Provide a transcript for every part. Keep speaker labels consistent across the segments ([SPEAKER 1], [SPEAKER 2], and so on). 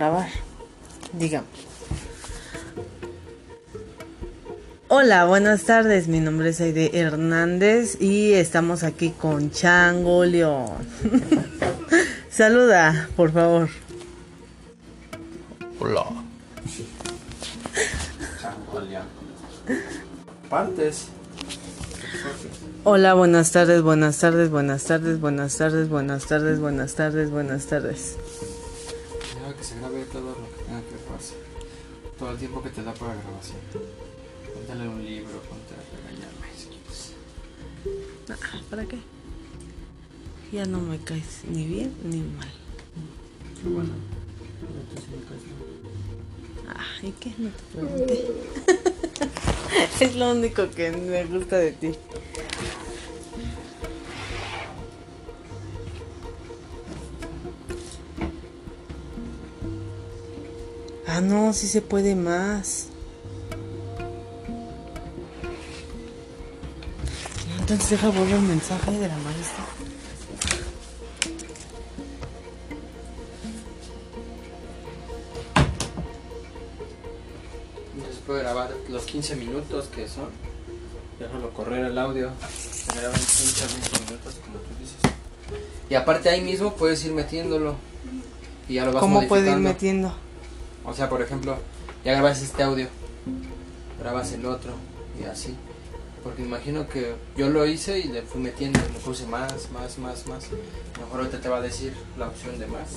[SPEAKER 1] grabar. Dígame. Hola, buenas tardes. Mi nombre es Aide Hernández y estamos aquí con Chango León. Saluda, por favor.
[SPEAKER 2] Hola. Partes.
[SPEAKER 1] Hola, buenas tardes, buenas tardes, buenas tardes, buenas tardes, buenas tardes, buenas tardes, buenas tardes.
[SPEAKER 2] Que se grabe todo lo que tenga que pasar. Todo el tiempo que te da para grabación. Leer un libro, ponte a regañarme si quieres.
[SPEAKER 1] Ah, ¿Para qué? Ya no me caes ni bien ni mal.
[SPEAKER 2] Qué bueno. Sí me caes mal.
[SPEAKER 1] Ah, ¿y qué? No te pregunté. es lo único que me gusta de ti. Ah, no, sí se puede más. Entonces deja volver el mensaje de la maestra.
[SPEAKER 2] Entonces puedo grabar los 15 minutos que son. Déjalo correr el audio. Se graba en 15 a 20 minutos como tú dices. Y aparte ahí mismo puedes ir metiéndolo. Y ya lo vas
[SPEAKER 1] ¿Cómo puede ir metiendo?
[SPEAKER 2] O sea, por ejemplo, ya grabas este audio, grabas el otro y así. Porque imagino que yo lo hice y le fui metiendo, le puse más, más, más, más. Mejor ahorita te va a decir la opción de más.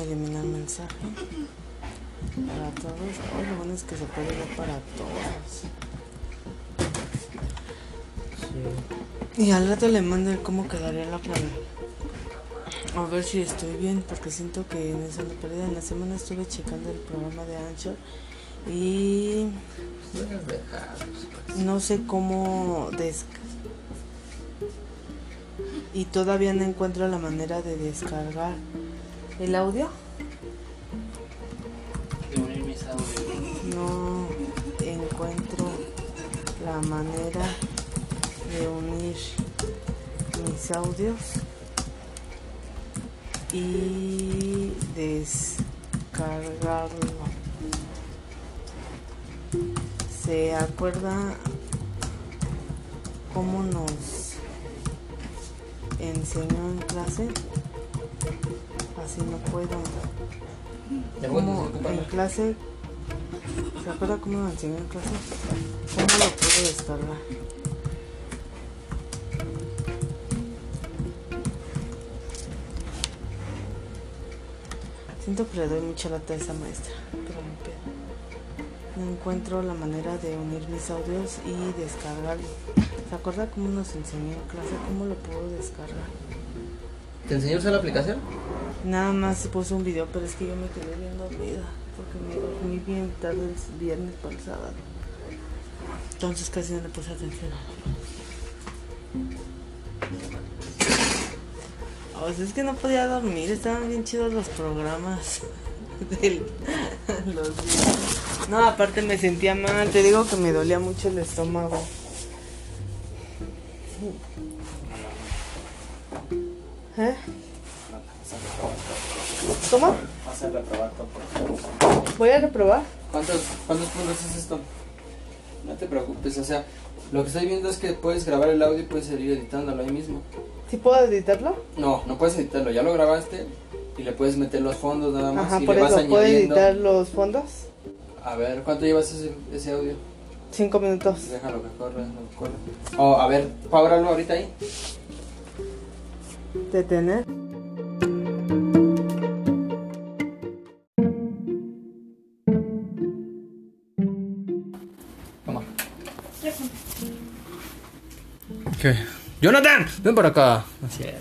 [SPEAKER 1] Eliminar mensaje. Para todos. Lo bueno es que se puede ver para todos. Y al rato le mando el cómo quedaría la plana. A ver si estoy bien, porque siento que en esa perdida en la semana estuve checando el programa de Anchor y no sé cómo des y todavía no encuentro la manera de descargar el audio. No encuentro la manera de unir mis audios y descargarlo. ¿Se acuerda cómo nos enseñó en clase? Así no puedo.
[SPEAKER 2] ¿Ya
[SPEAKER 1] ¿Cómo en clase? ¿Se acuerda cómo me enseñó en clase? ¿Cómo lo puedo descargar? Siento que le doy mucha lata a esa maestra, pero me pedo. No encuentro la manera de unir mis audios y descargarlo. ¿Se acuerda cómo nos enseñó en clase? ¿Cómo lo puedo descargar?
[SPEAKER 2] ¿Te enseñó a usar la aplicación?
[SPEAKER 1] Nada más se puso un video, pero es que yo me quedé bien dormida. Porque me dormí bien tarde el viernes para el sábado. Entonces casi no le puse atención. O sea, es que no podía dormir, estaban bien chidos los programas. del- los días. No, aparte me sentía mal, te digo que me dolía mucho el estómago. ¿Eh? ¿Cómo?
[SPEAKER 2] Vas a reprobar todo.
[SPEAKER 1] Voy a reprobar.
[SPEAKER 2] ¿Cuántos, ¿Cuántos puntos es esto? No te preocupes, o sea, lo que estoy viendo es que puedes grabar el audio y puedes seguir editándolo ahí mismo.
[SPEAKER 1] ¿Sí puedo editarlo?
[SPEAKER 2] No, no puedes editarlo, ya lo grabaste y le puedes meter los fondos nada más
[SPEAKER 1] Ajá,
[SPEAKER 2] y
[SPEAKER 1] por
[SPEAKER 2] le vas
[SPEAKER 1] eso. ¿Puedo
[SPEAKER 2] añadiendo.
[SPEAKER 1] editar los fondos?
[SPEAKER 2] A ver, ¿cuánto llevas ese, ese audio?
[SPEAKER 1] Cinco minutos.
[SPEAKER 2] Déjalo que corra, que corra. Oh, a ver, pábralo ahorita ahí.
[SPEAKER 1] Detener.
[SPEAKER 2] ¡Jonathan! Ven para acá. Así es.